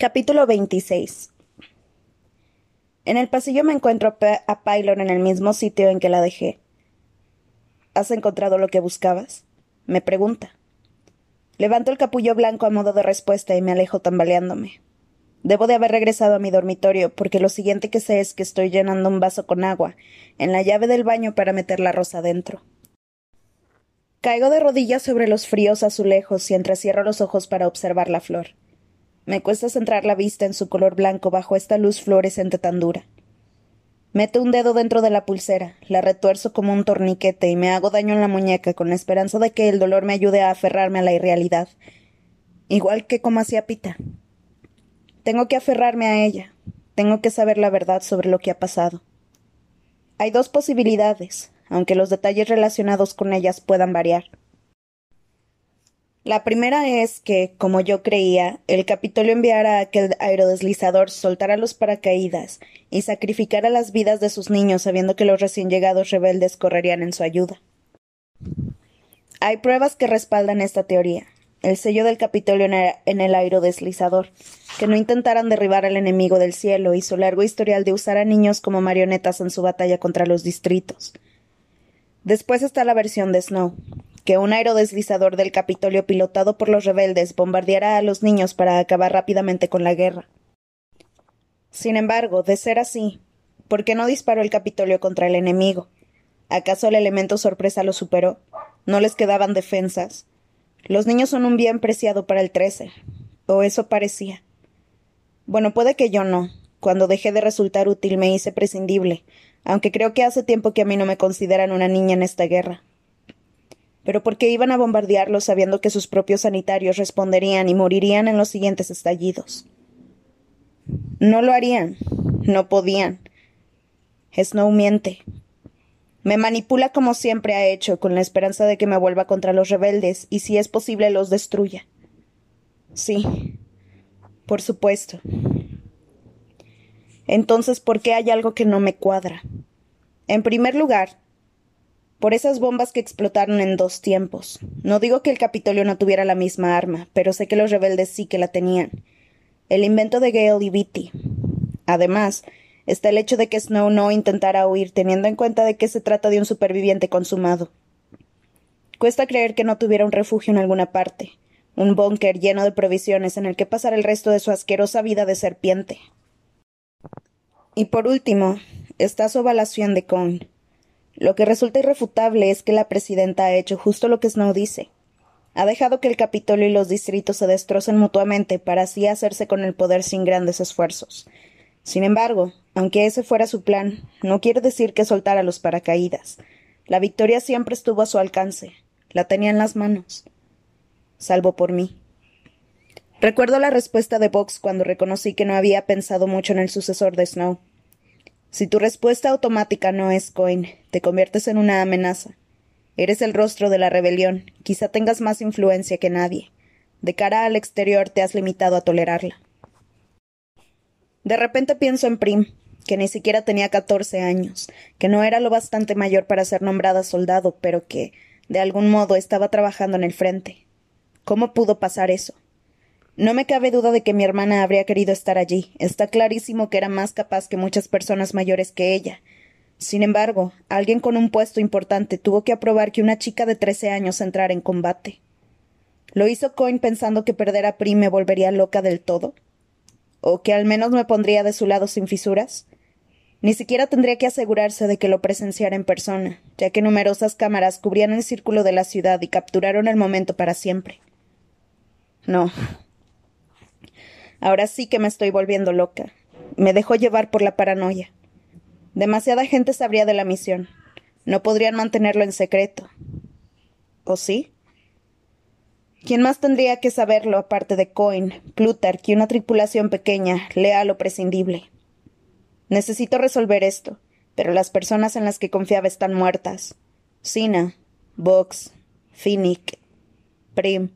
Capítulo 26 En el pasillo me encuentro a Pylon en el mismo sitio en que la dejé. ¿Has encontrado lo que buscabas? me pregunta. Levanto el capullo blanco a modo de respuesta y me alejo tambaleándome. Debo de haber regresado a mi dormitorio, porque lo siguiente que sé es que estoy llenando un vaso con agua, en la llave del baño para meter la rosa dentro. Caigo de rodillas sobre los fríos azulejos y entrecierro los ojos para observar la flor. Me cuesta centrar la vista en su color blanco bajo esta luz fluorescente tan dura. Meto un dedo dentro de la pulsera, la retuerzo como un torniquete y me hago daño en la muñeca con la esperanza de que el dolor me ayude a aferrarme a la irrealidad. Igual que como hacía Pita. Tengo que aferrarme a ella. Tengo que saber la verdad sobre lo que ha pasado. Hay dos posibilidades, aunque los detalles relacionados con ellas puedan variar. La primera es que, como yo creía, el Capitolio enviara a aquel aerodeslizador, soltara los paracaídas y sacrificara las vidas de sus niños sabiendo que los recién llegados rebeldes correrían en su ayuda. Hay pruebas que respaldan esta teoría. El sello del Capitolio en el aerodeslizador, que no intentaran derribar al enemigo del cielo y su largo historial de usar a niños como marionetas en su batalla contra los distritos. Después está la versión de Snow, que un aerodeslizador del Capitolio pilotado por los rebeldes bombardeara a los niños para acabar rápidamente con la guerra. Sin embargo, de ser así, ¿por qué no disparó el Capitolio contra el enemigo? ¿Acaso el elemento sorpresa lo superó? ¿No les quedaban defensas? Los niños son un bien preciado para el trece. O eso parecía. Bueno, puede que yo no. Cuando dejé de resultar útil me hice prescindible, aunque creo que hace tiempo que a mí no me consideran una niña en esta guerra. Pero ¿por qué iban a bombardearlos sabiendo que sus propios sanitarios responderían y morirían en los siguientes estallidos? No lo harían. No podían. Snow miente. Me manipula como siempre ha hecho, con la esperanza de que me vuelva contra los rebeldes y, si es posible, los destruya. Sí, por supuesto. Entonces, ¿por qué hay algo que no me cuadra? En primer lugar, por esas bombas que explotaron en dos tiempos. No digo que el Capitolio no tuviera la misma arma, pero sé que los rebeldes sí que la tenían. El invento de Gale y Beatty. Además, está el hecho de que Snow no intentara huir, teniendo en cuenta de que se trata de un superviviente consumado. Cuesta creer que no tuviera un refugio en alguna parte, un búnker lleno de provisiones en el que pasar el resto de su asquerosa vida de serpiente. Y por último, está su ovalación de Cohn. Lo que resulta irrefutable es que la presidenta ha hecho justo lo que Snow dice. Ha dejado que el Capitolio y los distritos se destrocen mutuamente para así hacerse con el poder sin grandes esfuerzos. Sin embargo, aunque ese fuera su plan, no quiere decir que soltara los paracaídas. La victoria siempre estuvo a su alcance. La tenía en las manos. Salvo por mí. Recuerdo la respuesta de Vox cuando reconocí que no había pensado mucho en el sucesor de Snow. Si tu respuesta automática no es Coin, te conviertes en una amenaza. Eres el rostro de la rebelión, quizá tengas más influencia que nadie. De cara al exterior te has limitado a tolerarla. De repente pienso en Prim, que ni siquiera tenía catorce años, que no era lo bastante mayor para ser nombrada soldado, pero que, de algún modo, estaba trabajando en el frente. ¿Cómo pudo pasar eso? No me cabe duda de que mi hermana habría querido estar allí. Está clarísimo que era más capaz que muchas personas mayores que ella. Sin embargo, alguien con un puesto importante tuvo que aprobar que una chica de trece años entrara en combate. ¿Lo hizo Coin pensando que perder a Prim me volvería loca del todo? ¿O que al menos me pondría de su lado sin fisuras? Ni siquiera tendría que asegurarse de que lo presenciara en persona, ya que numerosas cámaras cubrían el círculo de la ciudad y capturaron el momento para siempre. No, Ahora sí que me estoy volviendo loca. Me dejó llevar por la paranoia. Demasiada gente sabría de la misión. No podrían mantenerlo en secreto. ¿O sí? ¿Quién más tendría que saberlo aparte de Coin, Plutarch y una tripulación pequeña, leal o prescindible? Necesito resolver esto, pero las personas en las que confiaba están muertas. Sina, Vox, Finnick, Prim,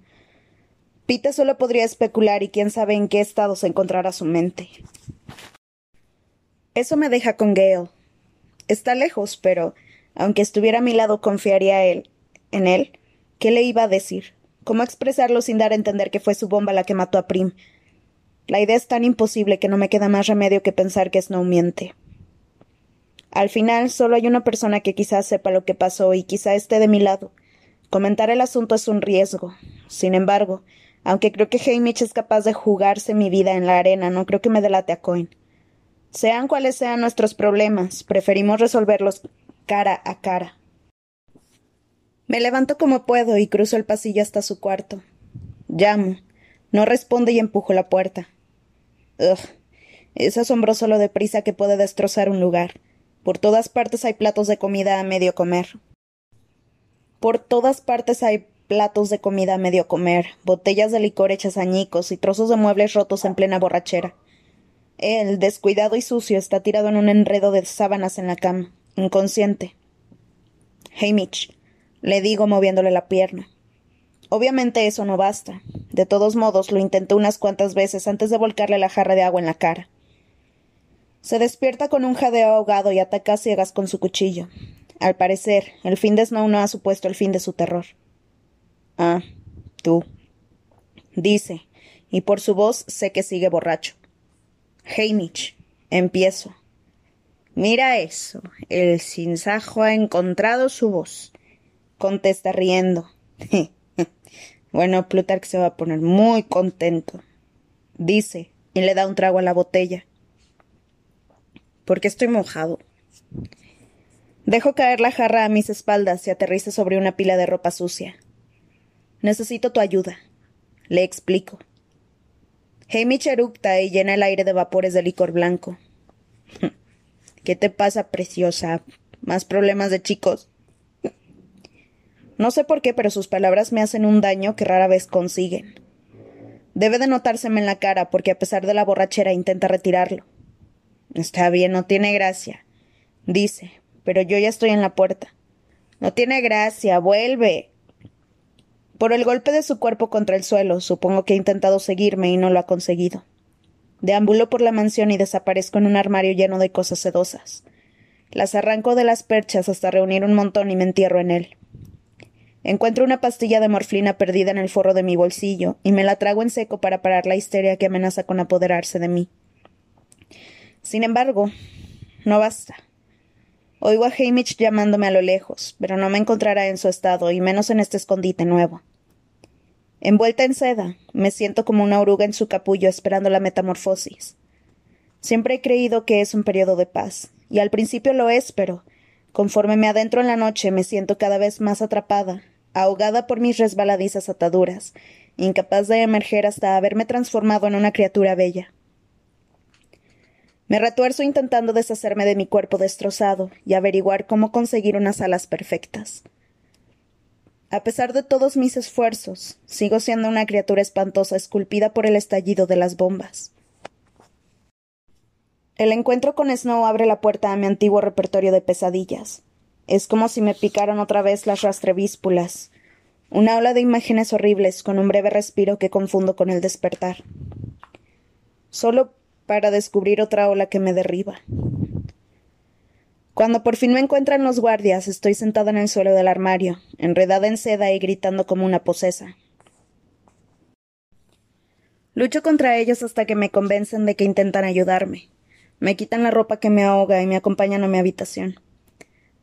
Pita solo podría especular y quién sabe en qué estado se encontrará su mente. Eso me deja con Gale. Está lejos, pero aunque estuviera a mi lado, confiaría él, en él. ¿Qué le iba a decir? ¿Cómo expresarlo sin dar a entender que fue su bomba la que mató a Prim? La idea es tan imposible que no me queda más remedio que pensar que Snow miente. Al final, solo hay una persona que quizás sepa lo que pasó y quizá esté de mi lado. Comentar el asunto es un riesgo. Sin embargo, aunque creo que Hamish es capaz de jugarse mi vida en la arena, no creo que me delate a Coin. Sean cuales sean nuestros problemas, preferimos resolverlos cara a cara. Me levanto como puedo y cruzo el pasillo hasta su cuarto. Llamo. No responde y empujo la puerta. Ugh. Es asombroso lo deprisa que puede destrozar un lugar. Por todas partes hay platos de comida a medio comer. Por todas partes hay platos de comida a medio comer, botellas de licor hechas añicos y trozos de muebles rotos en plena borrachera. Él, descuidado y sucio, está tirado en un enredo de sábanas en la cama, inconsciente. Hamish, le digo moviéndole la pierna. Obviamente eso no basta. De todos modos, lo intentó unas cuantas veces antes de volcarle la jarra de agua en la cara. Se despierta con un jadeo ahogado y ataca a ciegas con su cuchillo. Al parecer, el fin de Snow no ha supuesto el fin de su terror. Ah, tú. Dice, y por su voz sé que sigue borracho. Hamish, empiezo. Mira eso. El sinsajo ha encontrado su voz. Contesta riendo. bueno, Plutarch se va a poner muy contento. Dice, y le da un trago a la botella. Porque estoy mojado. Dejo caer la jarra a mis espaldas y aterriza sobre una pila de ropa sucia. Necesito tu ayuda. Le explico. Hamish eructa y llena el aire de vapores de licor blanco. ¿Qué te pasa, preciosa? ¿Más problemas de chicos? No sé por qué, pero sus palabras me hacen un daño que rara vez consiguen. Debe de notárseme en la cara, porque a pesar de la borrachera intenta retirarlo. Está bien, no tiene gracia, dice, pero yo ya estoy en la puerta. No tiene gracia, vuelve. Por el golpe de su cuerpo contra el suelo, supongo que ha intentado seguirme y no lo ha conseguido. Deambulo por la mansión y desaparezco en un armario lleno de cosas sedosas. Las arranco de las perchas hasta reunir un montón y me entierro en él. Encuentro una pastilla de morfina perdida en el forro de mi bolsillo y me la trago en seco para parar la histeria que amenaza con apoderarse de mí. Sin embargo, no basta. Oigo a Hamish llamándome a lo lejos, pero no me encontrará en su estado, y menos en este escondite nuevo. Envuelta en seda, me siento como una oruga en su capullo esperando la metamorfosis. Siempre he creído que es un periodo de paz, y al principio lo es, pero conforme me adentro en la noche me siento cada vez más atrapada, ahogada por mis resbaladizas ataduras, incapaz de emerger hasta haberme transformado en una criatura bella. Me retuerzo intentando deshacerme de mi cuerpo destrozado y averiguar cómo conseguir unas alas perfectas. A pesar de todos mis esfuerzos, sigo siendo una criatura espantosa esculpida por el estallido de las bombas. El encuentro con Snow abre la puerta a mi antiguo repertorio de pesadillas. Es como si me picaran otra vez las rastrevíspulas. Una ola de imágenes horribles con un breve respiro que confundo con el despertar. Solo para descubrir otra ola que me derriba. Cuando por fin me encuentran los guardias, estoy sentada en el suelo del armario, enredada en seda y gritando como una posesa. Lucho contra ellos hasta que me convencen de que intentan ayudarme. Me quitan la ropa que me ahoga y me acompañan a mi habitación.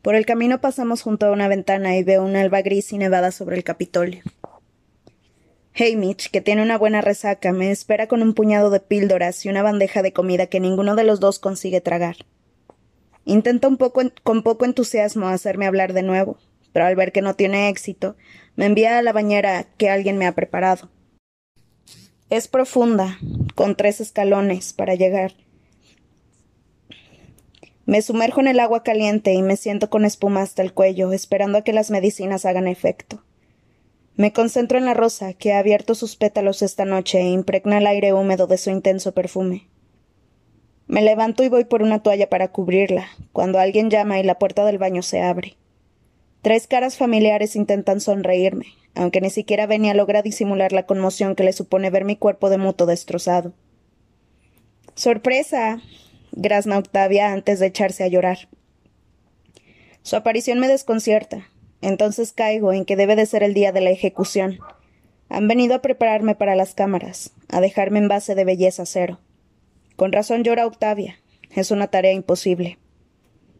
Por el camino pasamos junto a una ventana y veo una alba gris y nevada sobre el Capitolio. Hamish, que tiene una buena resaca, me espera con un puñado de píldoras y una bandeja de comida que ninguno de los dos consigue tragar. Intenta un poco con poco entusiasmo hacerme hablar de nuevo, pero al ver que no tiene éxito, me envía a la bañera que alguien me ha preparado. Es profunda, con tres escalones para llegar. Me sumerjo en el agua caliente y me siento con espuma hasta el cuello, esperando a que las medicinas hagan efecto. Me concentro en la rosa, que ha abierto sus pétalos esta noche e impregna el aire húmedo de su intenso perfume. Me levanto y voy por una toalla para cubrirla, cuando alguien llama y la puerta del baño se abre. Tres caras familiares intentan sonreírme, aunque ni siquiera Benia logra disimular la conmoción que le supone ver mi cuerpo de muto destrozado. ¡Sorpresa! grazna Octavia antes de echarse a llorar. Su aparición me desconcierta, entonces caigo en que debe de ser el día de la ejecución. Han venido a prepararme para las cámaras, a dejarme en base de belleza cero. Con razón llora Octavia. Es una tarea imposible.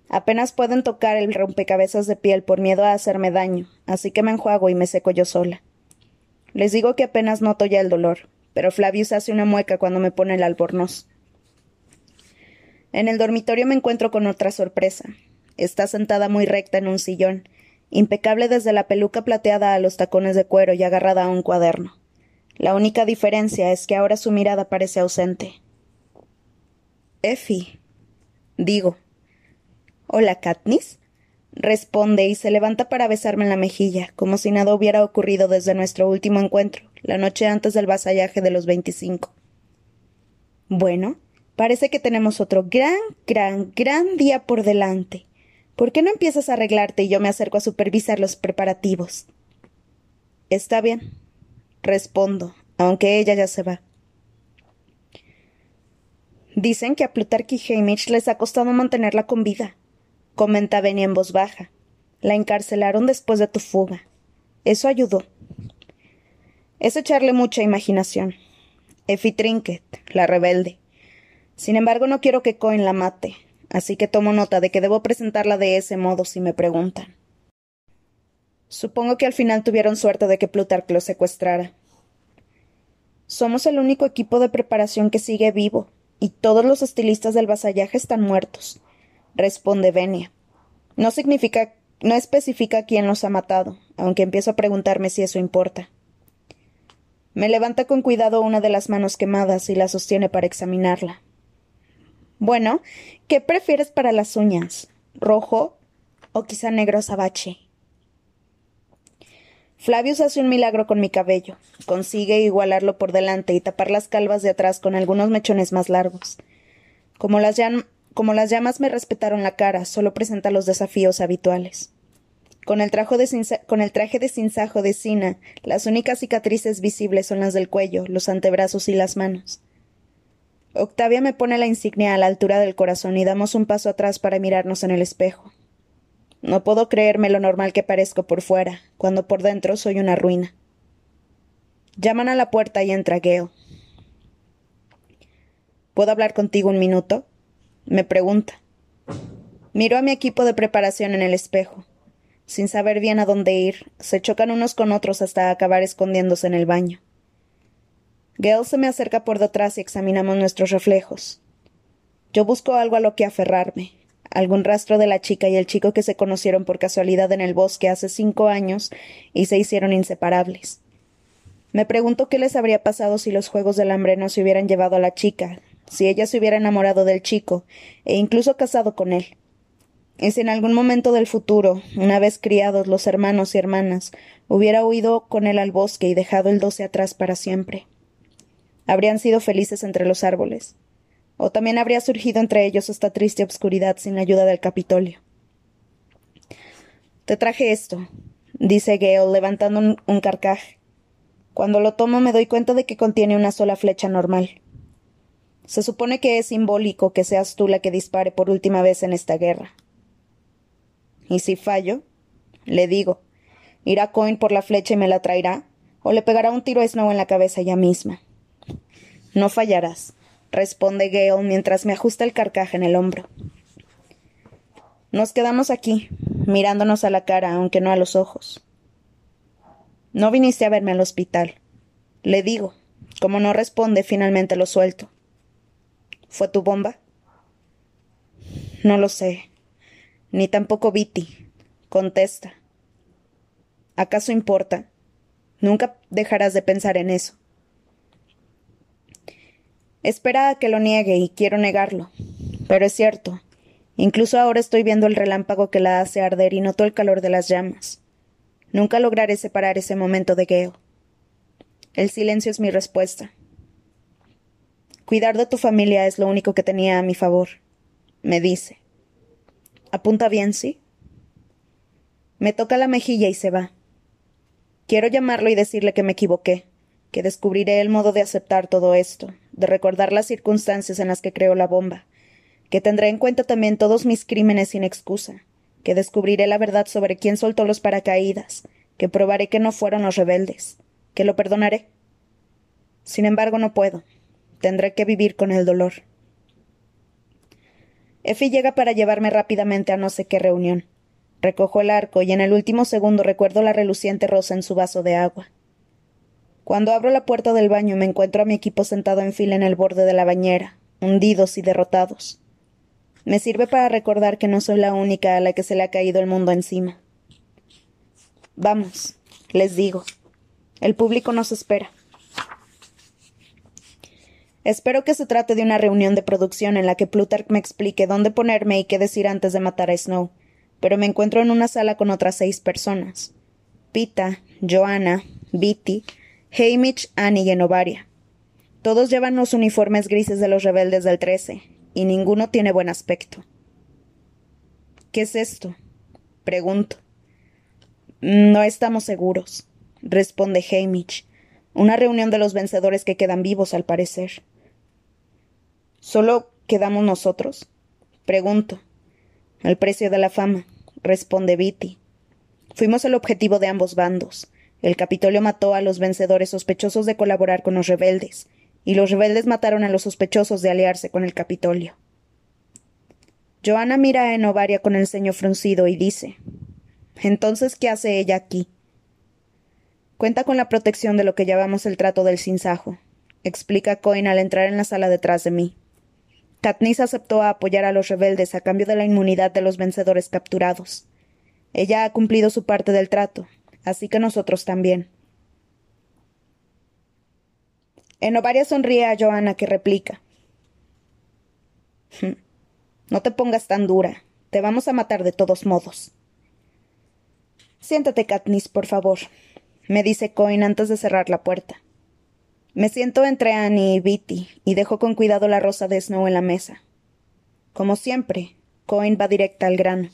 Apenas pueden tocar el rompecabezas de piel por miedo a hacerme daño, así que me enjuago y me seco yo sola. Les digo que apenas noto ya el dolor, pero Flavius hace una mueca cuando me pone el albornoz. En el dormitorio me encuentro con otra sorpresa. Está sentada muy recta en un sillón, impecable desde la peluca plateada a los tacones de cuero y agarrada a un cuaderno. La única diferencia es que ahora su mirada parece ausente. Effie. Digo. Hola, Katniss. Responde y se levanta para besarme en la mejilla, como si nada hubiera ocurrido desde nuestro último encuentro, la noche antes del vasallaje de los veinticinco. Bueno, parece que tenemos otro gran, gran, gran día por delante. ¿Por qué no empiezas a arreglarte y yo me acerco a supervisar los preparativos? Está bien, respondo, aunque ella ya se va. Dicen que a Plutarch y Hamish les ha costado mantenerla con vida, comenta Benny en voz baja. La encarcelaron después de tu fuga. Eso ayudó. Es echarle mucha imaginación. Effie Trinket, la rebelde. Sin embargo, no quiero que Cohen la mate, así que tomo nota de que debo presentarla de ese modo si me preguntan. Supongo que al final tuvieron suerte de que Plutarch lo secuestrara. Somos el único equipo de preparación que sigue vivo, y todos los estilistas del vasallaje están muertos, responde Venia. No significa, no especifica quién los ha matado, aunque empiezo a preguntarme si eso importa. Me levanta con cuidado una de las manos quemadas y la sostiene para examinarla. Bueno, ¿qué prefieres para las uñas? ¿Rojo o quizá negro azabache? Flavius hace un milagro con mi cabello. Consigue igualarlo por delante y tapar las calvas de atrás con algunos mechones más largos. Como las, llamas me respetaron la cara, solo presenta los desafíos habituales. Con el, de con el traje de cinzajo de Sina, las únicas cicatrices visibles son las del cuello, los antebrazos y las manos. Octavia me pone la insignia a la altura del corazón y damos un paso atrás para mirarnos en el espejo. No puedo creerme lo normal que parezco por fuera, cuando por dentro soy una ruina. Llaman a la puerta y entra Gale. ¿Puedo hablar contigo un minuto? me pregunta. Miro a mi equipo de preparación en el espejo. Sin saber bien a dónde ir, se chocan unos con otros hasta acabar escondiéndose en el baño. Gale se me acerca por detrás y examinamos nuestros reflejos. Yo busco algo a lo que aferrarme, algún rastro de la chica y el chico que se conocieron por casualidad en el bosque hace cinco años y se hicieron inseparables. Me pregunto qué les habría pasado si los Juegos del Hambre no se hubieran llevado a la chica, si ella se hubiera enamorado del chico e incluso casado con él. Y si en algún momento del futuro, una vez criados los hermanos y hermanas, hubiera huido con él al bosque y dejado el doce atrás para siempre. Habrían sido felices entre los árboles o también habría surgido entre ellos esta triste obscuridad sin la ayuda del Capitolio. Te traje esto, dice Gale, levantando un, un carcaj. Cuando lo tomo me doy cuenta de que contiene una sola flecha normal. Se supone que es simbólico que seas tú la que dispare por última vez en esta guerra. ¿Y si fallo? Le digo. ¿Irá Coin por la flecha y me la traerá? ¿O le pegará un tiro a Snow en la cabeza ella misma? No fallarás responde Gale mientras me ajusta el carcaje en el hombro. Nos quedamos aquí, mirándonos a la cara, aunque no a los ojos. No viniste a verme al hospital. Le digo. Como no responde, finalmente lo suelto. ¿Fue tu bomba? No lo sé. Ni tampoco Viti. Contesta. ¿Acaso importa? Nunca dejarás de pensar en eso. Espera a que lo niegue y quiero negarlo. Pero es cierto. Incluso ahora estoy viendo el relámpago que la hace arder y noto el calor de las llamas. Nunca lograré separar ese momento de Gale. El silencio es mi respuesta. Cuidar de tu familia es lo único que tenía a mi favor, me dice. Apunta bien, ¿sí? Me toca la mejilla y se va. Quiero llamarlo y decirle que me equivoqué, que descubriré el modo de aceptar todo esto, de recordar las circunstancias en las que creó la bomba, que tendré en cuenta también todos mis crímenes sin excusa, que descubriré la verdad sobre quién soltó los paracaídas, que probaré que no fueron los rebeldes, que lo perdonaré. Sin embargo, no puedo. Tendré que vivir con el dolor. Effie llega para llevarme rápidamente a no sé qué reunión. Recojo el arco y en el último segundo recuerdo la reluciente rosa en su vaso de agua. Cuando abro la puerta del baño me encuentro a mi equipo sentado en fila en el borde de la bañera, hundidos y derrotados. Me sirve para recordar que no soy la única a la que se le ha caído el mundo encima. Vamos, les digo. El público nos espera. Espero que se trate de una reunión de producción en la que Plutarch me explique dónde ponerme y qué decir antes de matar a Snow, pero me encuentro en una sala con otras seis personas. Pita, Joanna, Bitty, Hamish, Annie y Enovaria. Todos llevan los uniformes grises de los rebeldes del trece, y ninguno tiene buen aspecto. ¿Qué es esto? Pregunto. No estamos seguros, responde Hamish. Una reunión de los vencedores que quedan vivos, al parecer. ¿Solo quedamos nosotros? Pregunto. El precio de la fama, responde Viti. Fuimos el objetivo de ambos bandos. El Capitolio mató a los vencedores sospechosos de colaborar con los rebeldes, y los rebeldes mataron a los sospechosos de aliarse con el Capitolio. Joana mira a Enovaria con el ceño fruncido y dice Entonces, ¿qué hace ella aquí? Cuenta con la protección de lo que llamamos el trato del sinsajo, explica Cohen al entrar en la sala detrás de mí. Katniss aceptó apoyar a los rebeldes a cambio de la inmunidad de los vencedores capturados. Ella ha cumplido su parte del trato, así que nosotros también. Enovaria sonríe a Joanna que replica. Hmm, no te pongas tan dura. Te vamos a matar de todos modos. Siéntate, Katniss, por favor, me dice Coin antes de cerrar la puerta. Me siento entre Annie y Bitty y dejo con cuidado la rosa de Snow en la mesa. Como siempre, Cohen va directa al grano.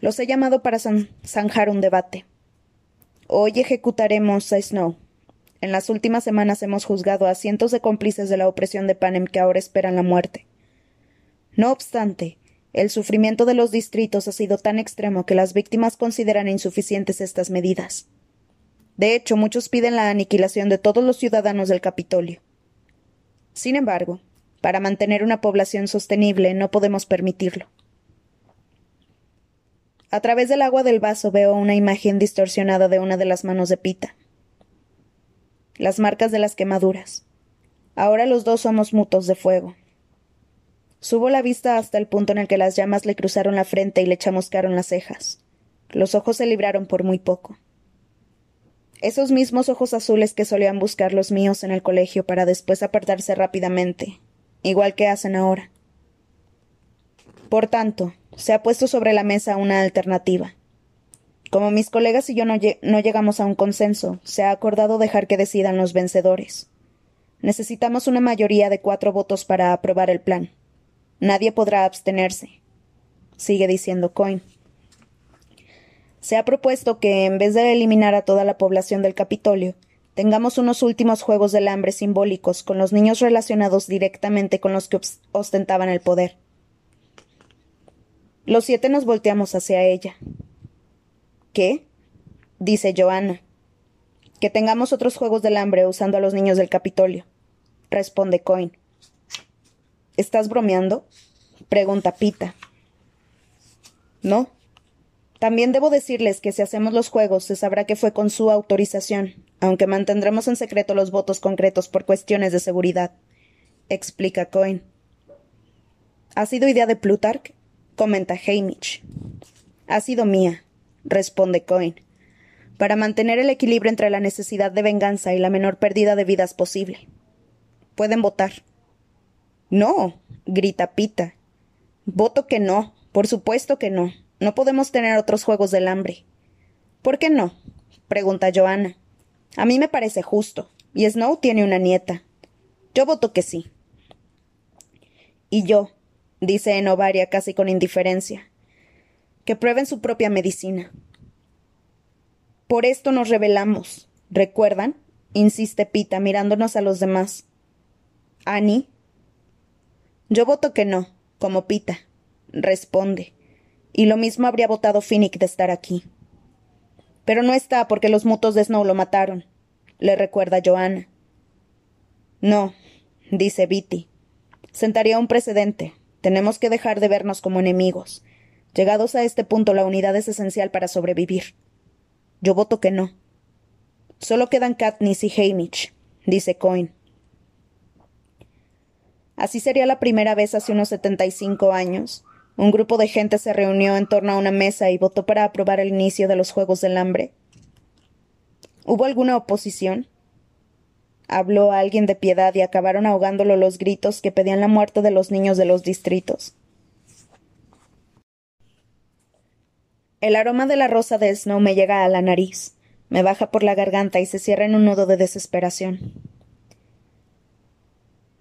Los he llamado para zanjar un debate. Hoy ejecutaremos a Snow. En las últimas semanas hemos juzgado a cientos de cómplices de la opresión de Panem que ahora esperan la muerte. No obstante, el sufrimiento de los distritos ha sido tan extremo que las víctimas consideran insuficientes estas medidas. De hecho, muchos piden la aniquilación de todos los ciudadanos del Capitolio. Sin embargo, para mantener una población sostenible no podemos permitirlo. A través del agua del vaso veo una imagen distorsionada de una de las manos de Pita. Las marcas de las quemaduras. Ahora los dos somos mutos de fuego. Subo la vista hasta el punto en el que las llamas le cruzaron la frente y le chamuscaron las cejas. Los ojos se libraron por muy poco esos mismos ojos azules que solían buscar los míos en el colegio para después apartarse rápidamente, igual que hacen ahora. Por tanto, se ha puesto sobre la mesa una alternativa. Como mis colegas y yo no, llegamos a un consenso, se ha acordado dejar que decidan los vencedores. Necesitamos una mayoría de cuatro votos para aprobar el plan. Nadie podrá abstenerse. Sigue diciendo Coin. Se ha propuesto que, en vez de eliminar a toda la población del Capitolio, tengamos unos últimos juegos del hambre simbólicos con los niños relacionados directamente con los que ostentaban el poder. Los siete nos volteamos hacia ella. ¿Qué? dice Joanna. Que tengamos otros juegos del hambre usando a los niños del Capitolio, responde Coin. ¿Estás bromeando? pregunta Pita. No, también debo decirles que si hacemos los juegos se sabrá que fue con su autorización, aunque mantendremos en secreto los votos concretos por cuestiones de seguridad, explica Cohen. ¿Ha sido idea de Plutarch? Comenta Hamish. Ha sido mía, responde Cohen, para mantener el equilibrio entre la necesidad de venganza y la menor pérdida de vidas posible. Pueden votar. No, grita Pita. Voto que no, por supuesto que no. No podemos tener otros juegos del hambre. ¿Por qué no? pregunta Joana. A mí me parece justo. Y Snow tiene una nieta. Yo voto que sí. Y yo, dice Enovaria casi con indiferencia, que prueben su propia medicina. Por esto nos rebelamos. ¿Recuerdan? insiste Pita, mirándonos a los demás. ¿Annie? Yo voto que no, como Pita, responde. Y lo mismo habría votado Finnick de estar aquí. Pero no está porque los mutos de Snow lo mataron, le recuerda Joanna. No, dice Viti. Sentaría un precedente. Tenemos que dejar de vernos como enemigos. Llegados a este punto, la unidad es esencial para sobrevivir. Yo voto que no. Solo quedan Katniss y Hamish, dice Coin. Así sería la primera vez hace unos setenta y cinco años. Un grupo de gente se reunió en torno a una mesa y votó para aprobar el inicio de los Juegos del Hambre. ¿Hubo alguna oposición? Habló alguien de piedad y acabaron ahogándolo los gritos que pedían la muerte de los niños de los distritos. El aroma de la rosa de Snow me llega a la nariz, me baja por la garganta y se cierra en un nudo de desesperación.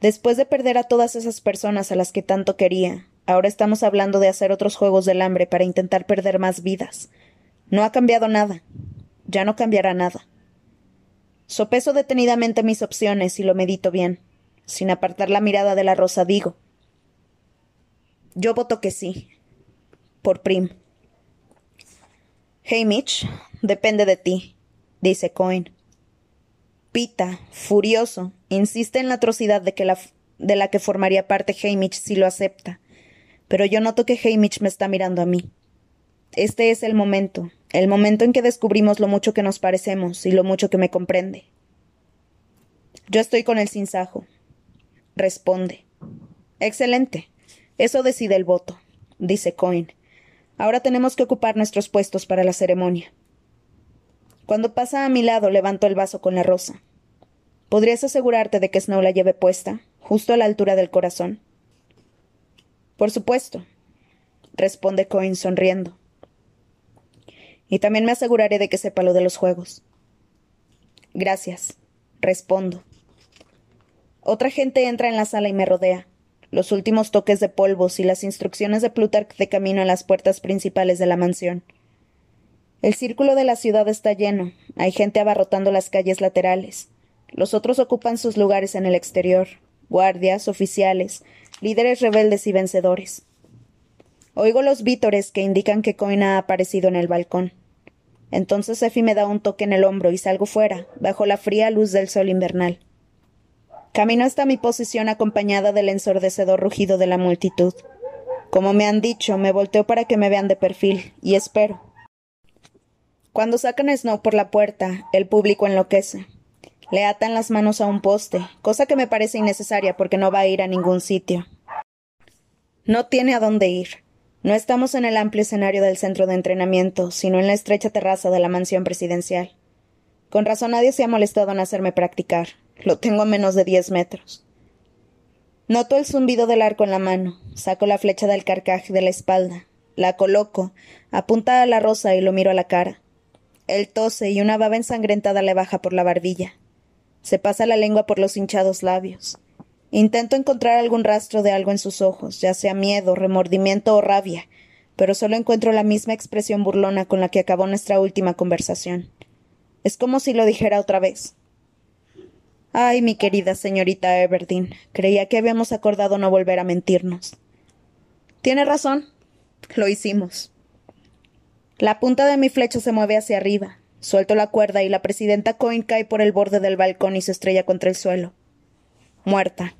Después de perder a todas esas personas a las que tanto quería, ahora estamos hablando de hacer otros juegos del hambre para intentar perder más vidas. No ha cambiado nada. Ya no cambiará nada. Sopeso detenidamente mis opciones y lo medito bien. Sin apartar la mirada de la rosa, digo. Yo voto que sí. Por Prim. Hey, depende de ti, dice Coin. Pita, furioso, insiste en la atrocidad de, que la, de la que formaría parte Hamish si lo acepta. Pero yo noto que Hamish me está mirando a mí. Este es el momento, el momento en que descubrimos lo mucho que nos parecemos y lo mucho que me comprende. Yo estoy con el sinsajo. Responde. Excelente. Eso decide el voto, dice Coin. Ahora tenemos que ocupar nuestros puestos para la ceremonia. Cuando pasa a mi lado, levanto el vaso con la rosa. ¿Podrías asegurarte de que Snow la lleve puesta, justo a la altura del corazón? Por supuesto, responde Coin sonriendo. Y también me aseguraré de que sepa lo de los juegos. Gracias, respondo. Otra gente entra en la sala y me rodea. Los últimos toques de polvos y las instrucciones de Plutarch de camino a las puertas principales de la mansión. El círculo de la ciudad está lleno. Hay gente abarrotando las calles laterales. Los otros ocupan sus lugares en el exterior. Guardias, oficiales, líderes rebeldes y vencedores. Oigo los vítores que indican que Coina ha aparecido en el balcón. Entonces Effie me da un toque en el hombro y salgo fuera, bajo la fría luz del sol invernal. Camino hasta mi posición acompañada del ensordecedor rugido de la multitud. Como me han dicho, me volteo para que me vean de perfil, y espero. Cuando sacan a Snow por la puerta, el público enloquece. Le atan las manos a un poste, cosa que me parece innecesaria porque no va a ir a ningún sitio. No tiene a dónde ir. No estamos en el amplio escenario del centro de entrenamiento, sino en la estrecha terraza de la mansión presidencial. Con razón nadie se ha molestado en hacerme practicar. Lo tengo a menos de diez metros. Noto el zumbido del arco en la mano, saco la flecha del carcaje de la espalda, la coloco, apunta a la rosa y lo miro a la cara. Él tose y una baba ensangrentada le baja por la barbilla. Se pasa la lengua por los hinchados labios. Intento encontrar algún rastro de algo en sus ojos, ya sea miedo, remordimiento o rabia, pero solo encuentro la misma expresión burlona con la que acabó nuestra última conversación. Es como si lo dijera otra vez. Ay, mi querida señorita Everdeen, creía que habíamos acordado no volver a mentirnos. Tiene razón. Lo hicimos. La punta de mi flecha se mueve hacia arriba. Suelto la cuerda y la presidenta Coin cae por el borde del balcón y se estrella contra el suelo muerta.